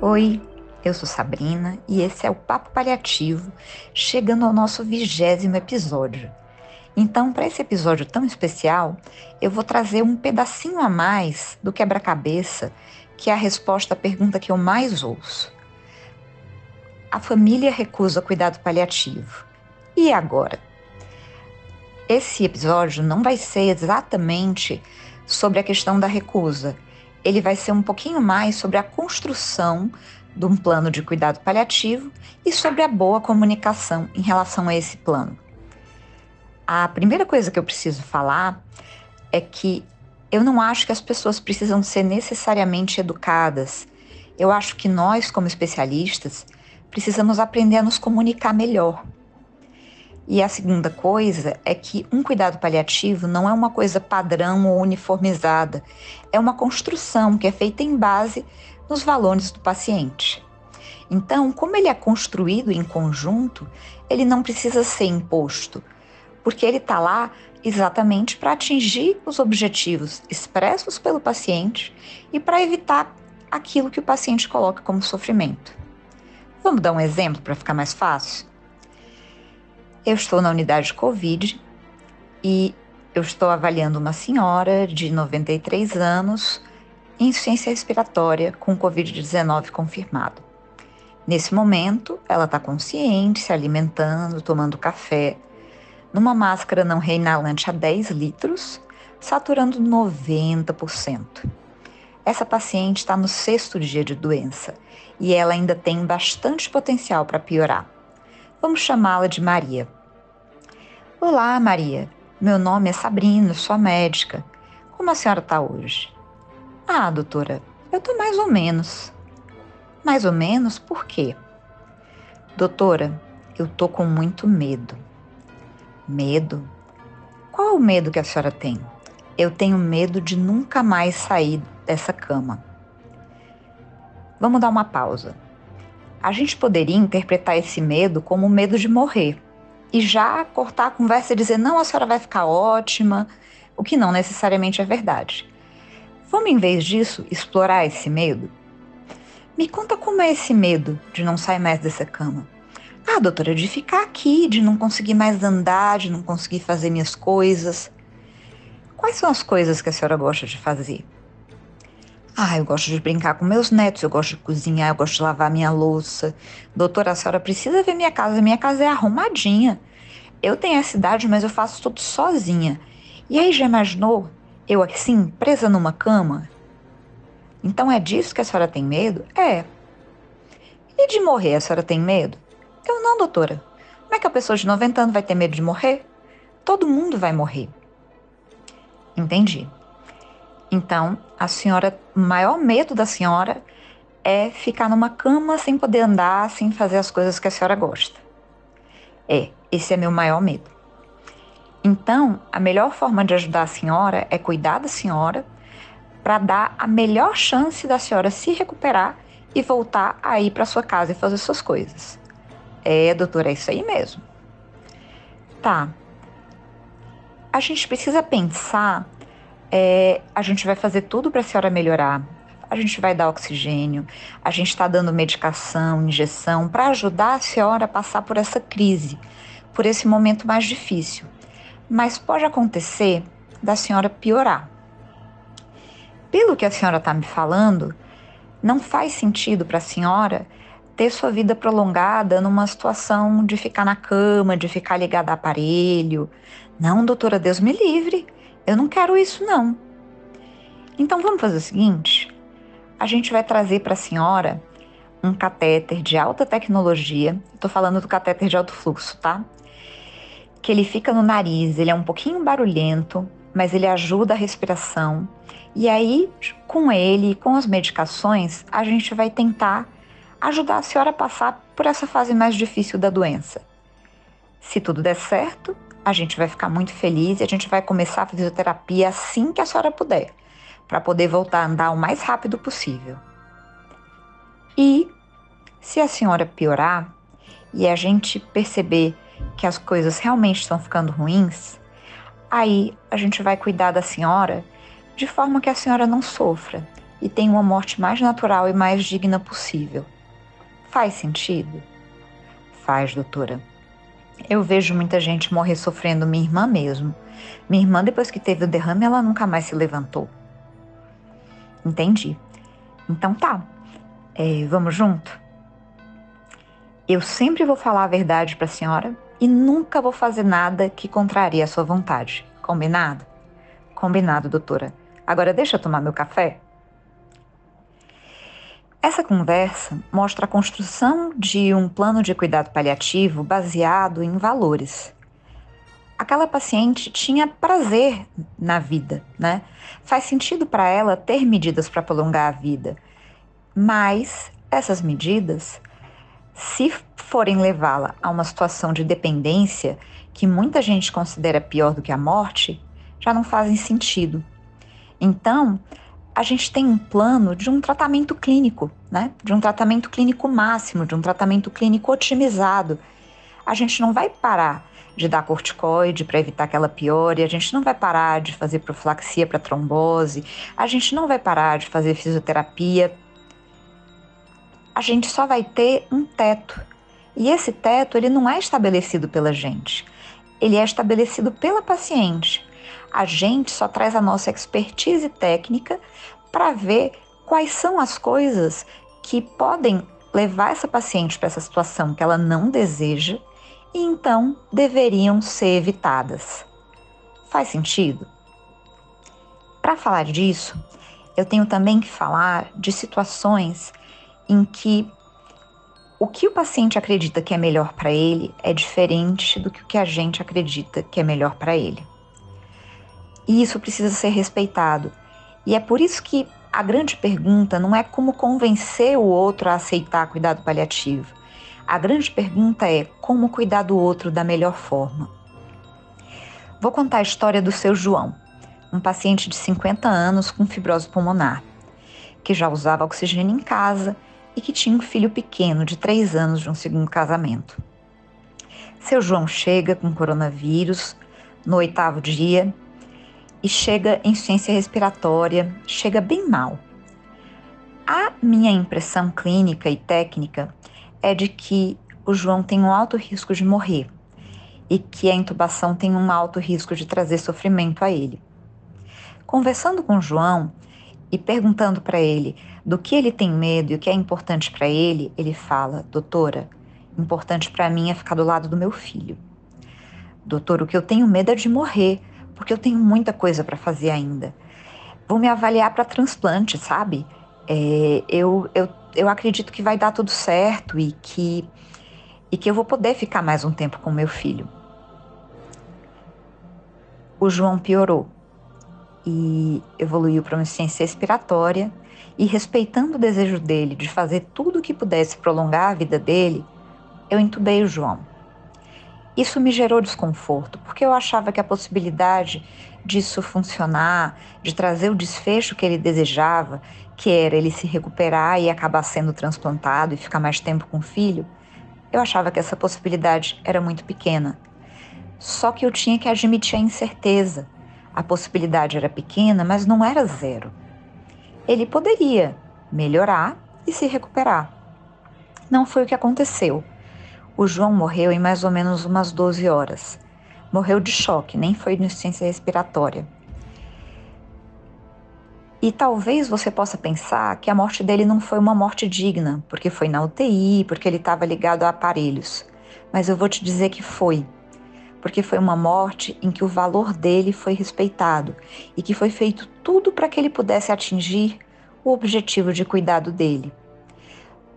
Oi, eu sou Sabrina e esse é o Papo Paliativo, chegando ao nosso vigésimo episódio. Então, para esse episódio tão especial, eu vou trazer um pedacinho a mais do quebra-cabeça, que é a resposta à pergunta que eu mais ouço. A família recusa cuidado paliativo. E agora? Esse episódio não vai ser exatamente sobre a questão da recusa. Ele vai ser um pouquinho mais sobre a construção de um plano de cuidado paliativo e sobre a boa comunicação em relação a esse plano. A primeira coisa que eu preciso falar é que eu não acho que as pessoas precisam ser necessariamente educadas. Eu acho que nós, como especialistas, precisamos aprender a nos comunicar melhor. E a segunda coisa é que um cuidado paliativo não é uma coisa padrão ou uniformizada, é uma construção que é feita em base nos valores do paciente. Então, como ele é construído em conjunto, ele não precisa ser imposto, porque ele está lá exatamente para atingir os objetivos expressos pelo paciente e para evitar aquilo que o paciente coloca como sofrimento. Vamos dar um exemplo para ficar mais fácil? Eu estou na unidade de Covid e eu estou avaliando uma senhora de 93 anos em insuficiência respiratória com Covid-19 confirmado. Nesse momento, ela está consciente, se alimentando, tomando café, numa máscara não reinalante a 10 litros, saturando 90%. Essa paciente está no sexto dia de doença e ela ainda tem bastante potencial para piorar. Vamos chamá-la de Maria. Olá, Maria. Meu nome é Sabrina, sou médica. Como a senhora está hoje? Ah, doutora, eu estou mais ou menos. Mais ou menos por quê? Doutora, eu estou com muito medo. Medo? Qual o medo que a senhora tem? Eu tenho medo de nunca mais sair dessa cama. Vamos dar uma pausa. A gente poderia interpretar esse medo como o medo de morrer e já cortar a conversa e dizer: não, a senhora vai ficar ótima, o que não necessariamente é verdade. Vamos, em vez disso, explorar esse medo? Me conta como é esse medo de não sair mais dessa cama. Ah, doutora, de ficar aqui, de não conseguir mais andar, de não conseguir fazer minhas coisas. Quais são as coisas que a senhora gosta de fazer? Ah, eu gosto de brincar com meus netos, eu gosto de cozinhar, eu gosto de lavar minha louça. Doutora, a senhora precisa ver minha casa, minha casa é arrumadinha. Eu tenho essa idade, mas eu faço tudo sozinha. E aí já imaginou eu assim, presa numa cama? Então é disso que a senhora tem medo? É. E de morrer, a senhora tem medo? Eu não, doutora. Como é que a pessoa de 90 anos vai ter medo de morrer? Todo mundo vai morrer. Entendi. Então, a senhora, o maior medo da senhora é ficar numa cama sem poder andar, sem fazer as coisas que a senhora gosta. É, esse é meu maior medo. Então, a melhor forma de ajudar a senhora é cuidar da senhora para dar a melhor chance da senhora se recuperar e voltar a ir para sua casa e fazer suas coisas. É, doutora, é isso aí mesmo. Tá. A gente precisa pensar. É, a gente vai fazer tudo para a senhora melhorar. A gente vai dar oxigênio, a gente está dando medicação, injeção, para ajudar a senhora a passar por essa crise, por esse momento mais difícil. Mas pode acontecer da senhora piorar. Pelo que a senhora está me falando, não faz sentido para a senhora ter sua vida prolongada numa situação de ficar na cama, de ficar ligada a aparelho. Não, doutora, Deus me livre. Eu não quero isso, não. Então vamos fazer o seguinte: a gente vai trazer para a senhora um catéter de alta tecnologia. Estou falando do catéter de alto fluxo, tá? Que ele fica no nariz, ele é um pouquinho barulhento, mas ele ajuda a respiração. E aí, com ele, com as medicações, a gente vai tentar ajudar a senhora a passar por essa fase mais difícil da doença. Se tudo der certo, a gente vai ficar muito feliz e a gente vai começar a fisioterapia assim que a senhora puder, para poder voltar a andar o mais rápido possível. E se a senhora piorar e a gente perceber que as coisas realmente estão ficando ruins, aí a gente vai cuidar da senhora de forma que a senhora não sofra e tenha uma morte mais natural e mais digna possível. Faz sentido? Faz, doutora. Eu vejo muita gente morrer sofrendo, minha irmã mesmo. Minha irmã, depois que teve o derrame, ela nunca mais se levantou. Entendi. Então tá. É, vamos junto? Eu sempre vou falar a verdade para a senhora e nunca vou fazer nada que contrarie a sua vontade. Combinado? Combinado, doutora. Agora deixa eu tomar meu café? Essa conversa mostra a construção de um plano de cuidado paliativo baseado em valores. Aquela paciente tinha prazer na vida, né? Faz sentido para ela ter medidas para prolongar a vida, mas essas medidas, se forem levá-la a uma situação de dependência que muita gente considera pior do que a morte, já não fazem sentido. Então, a gente tem um plano de um tratamento clínico, né? De um tratamento clínico máximo, de um tratamento clínico otimizado. A gente não vai parar de dar corticoide para evitar que ela piore, a gente não vai parar de fazer profilaxia para trombose, a gente não vai parar de fazer fisioterapia a gente só vai ter um teto. E esse teto, ele não é estabelecido pela gente. Ele é estabelecido pela paciente. A gente só traz a nossa expertise técnica para ver quais são as coisas que podem levar essa paciente para essa situação que ela não deseja e então deveriam ser evitadas. Faz sentido? Para falar disso, eu tenho também que falar de situações em que o que o paciente acredita que é melhor para ele é diferente do que o que a gente acredita que é melhor para ele. E isso precisa ser respeitado. E é por isso que a grande pergunta não é como convencer o outro a aceitar cuidado paliativo. A grande pergunta é como cuidar do outro da melhor forma. Vou contar a história do seu João, um paciente de 50 anos com fibrose pulmonar, que já usava oxigênio em casa e que tinha um filho pequeno de três anos de um segundo casamento. Seu João chega com coronavírus no oitavo dia e chega em ciência respiratória, chega bem mal. A minha impressão clínica e técnica é de que o João tem um alto risco de morrer e que a intubação tem um alto risco de trazer sofrimento a ele. Conversando com o João e perguntando para ele do que ele tem medo e o que é importante para ele, ele fala: Doutora, importante para mim é ficar do lado do meu filho. Doutor, o que eu tenho medo é de morrer, porque eu tenho muita coisa para fazer ainda. Vou me avaliar para transplante, sabe? É, eu, eu, eu acredito que vai dar tudo certo e que, e que eu vou poder ficar mais um tempo com meu filho. O João piorou e evoluiu para uma ciência respiratória e respeitando o desejo dele de fazer tudo o que pudesse prolongar a vida dele, eu entubei o João. Isso me gerou desconforto, porque eu achava que a possibilidade disso funcionar, de trazer o desfecho que ele desejava, que era ele se recuperar e acabar sendo transplantado e ficar mais tempo com o filho, eu achava que essa possibilidade era muito pequena. Só que eu tinha que admitir a incerteza. A possibilidade era pequena, mas não era zero ele poderia melhorar e se recuperar. Não foi o que aconteceu. O João morreu em mais ou menos umas 12 horas. Morreu de choque, nem foi de insuficiência respiratória. E talvez você possa pensar que a morte dele não foi uma morte digna, porque foi na UTI, porque ele estava ligado a aparelhos. Mas eu vou te dizer que foi porque foi uma morte em que o valor dele foi respeitado e que foi feito tudo para que ele pudesse atingir o objetivo de cuidado dele.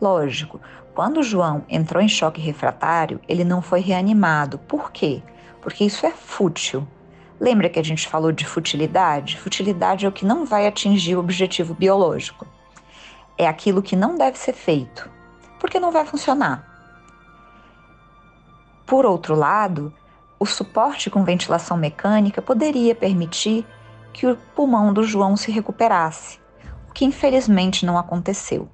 Lógico, quando João entrou em choque refratário, ele não foi reanimado. Por quê? Porque isso é fútil. Lembra que a gente falou de futilidade? Futilidade é o que não vai atingir o objetivo biológico. É aquilo que não deve ser feito, porque não vai funcionar. Por outro lado, o suporte com ventilação mecânica poderia permitir que o pulmão do João se recuperasse, o que infelizmente não aconteceu.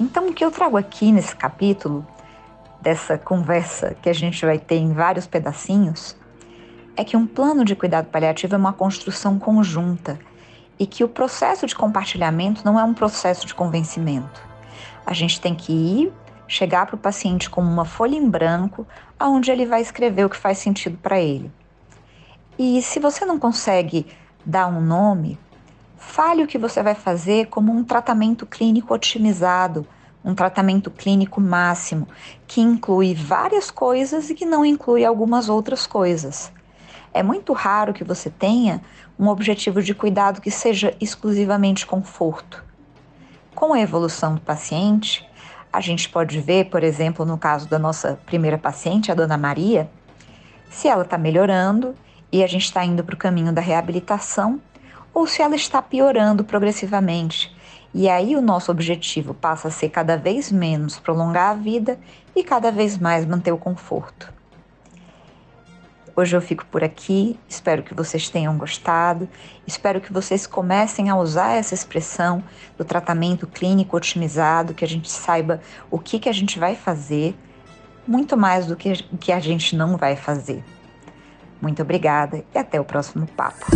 Então, o que eu trago aqui nesse capítulo, dessa conversa que a gente vai ter em vários pedacinhos, é que um plano de cuidado paliativo é uma construção conjunta e que o processo de compartilhamento não é um processo de convencimento. A gente tem que ir, chegar para o paciente com uma folha em branco, aonde ele vai escrever o que faz sentido para ele. E se você não consegue dar um nome, fale o que você vai fazer como um tratamento clínico otimizado, um tratamento clínico máximo, que inclui várias coisas e que não inclui algumas outras coisas. É muito raro que você tenha um objetivo de cuidado que seja exclusivamente conforto. Com a evolução do paciente, a gente pode ver, por exemplo, no caso da nossa primeira paciente, a dona Maria, se ela está melhorando e a gente está indo para o caminho da reabilitação, ou se ela está piorando progressivamente. E aí o nosso objetivo passa a ser cada vez menos prolongar a vida e cada vez mais manter o conforto. Hoje eu fico por aqui, espero que vocês tenham gostado, espero que vocês comecem a usar essa expressão do tratamento clínico otimizado, que a gente saiba o que, que a gente vai fazer, muito mais do que o que a gente não vai fazer. Muito obrigada e até o próximo papo.